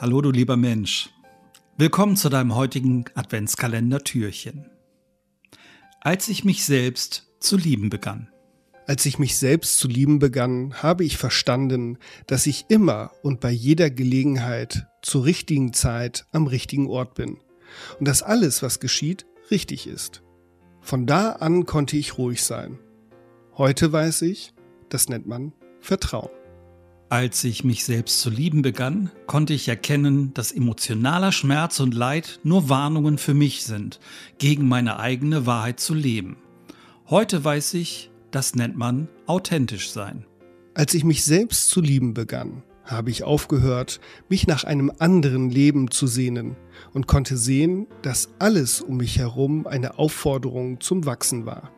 Hallo du lieber Mensch. Willkommen zu deinem heutigen Adventskalender-Türchen. Als ich mich selbst zu lieben begann. Als ich mich selbst zu lieben begann, habe ich verstanden, dass ich immer und bei jeder Gelegenheit zur richtigen Zeit am richtigen Ort bin und dass alles, was geschieht, richtig ist. Von da an konnte ich ruhig sein. Heute weiß ich, das nennt man Vertrauen. Als ich mich selbst zu lieben begann, konnte ich erkennen, dass emotionaler Schmerz und Leid nur Warnungen für mich sind, gegen meine eigene Wahrheit zu leben. Heute weiß ich, das nennt man authentisch sein. Als ich mich selbst zu lieben begann, habe ich aufgehört, mich nach einem anderen Leben zu sehnen und konnte sehen, dass alles um mich herum eine Aufforderung zum Wachsen war.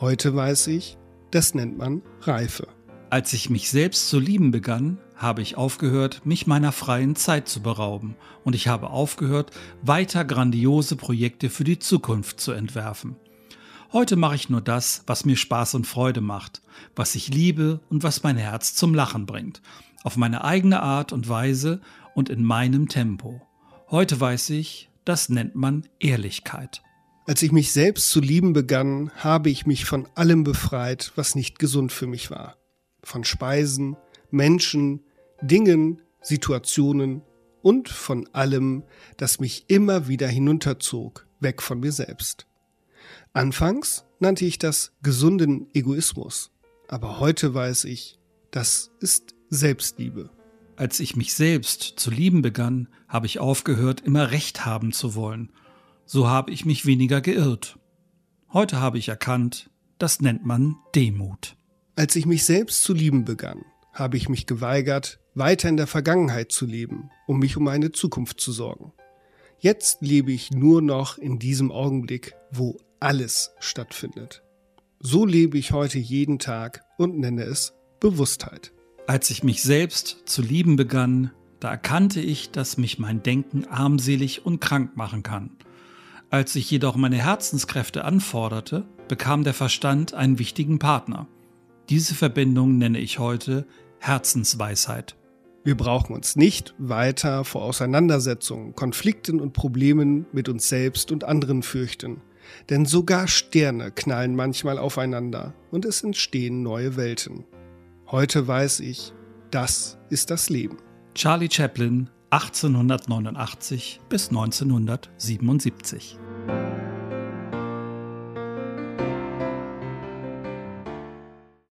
Heute weiß ich, das nennt man Reife. Als ich mich selbst zu lieben begann, habe ich aufgehört, mich meiner freien Zeit zu berauben und ich habe aufgehört, weiter grandiose Projekte für die Zukunft zu entwerfen. Heute mache ich nur das, was mir Spaß und Freude macht, was ich liebe und was mein Herz zum Lachen bringt, auf meine eigene Art und Weise und in meinem Tempo. Heute weiß ich, das nennt man Ehrlichkeit. Als ich mich selbst zu lieben begann, habe ich mich von allem befreit, was nicht gesund für mich war von Speisen, Menschen, Dingen, Situationen und von allem, das mich immer wieder hinunterzog, weg von mir selbst. Anfangs nannte ich das gesunden Egoismus, aber heute weiß ich, das ist Selbstliebe. Als ich mich selbst zu lieben begann, habe ich aufgehört, immer Recht haben zu wollen. So habe ich mich weniger geirrt. Heute habe ich erkannt, das nennt man Demut. Als ich mich selbst zu lieben begann, habe ich mich geweigert, weiter in der Vergangenheit zu leben, um mich um meine Zukunft zu sorgen. Jetzt lebe ich nur noch in diesem Augenblick, wo alles stattfindet. So lebe ich heute jeden Tag und nenne es Bewusstheit. Als ich mich selbst zu lieben begann, da erkannte ich, dass mich mein Denken armselig und krank machen kann. Als ich jedoch meine Herzenskräfte anforderte, bekam der Verstand einen wichtigen Partner – diese Verbindung nenne ich heute Herzensweisheit. Wir brauchen uns nicht weiter vor Auseinandersetzungen, Konflikten und Problemen mit uns selbst und anderen fürchten. Denn sogar Sterne knallen manchmal aufeinander und es entstehen neue Welten. Heute weiß ich, das ist das Leben. Charlie Chaplin 1889 bis 1977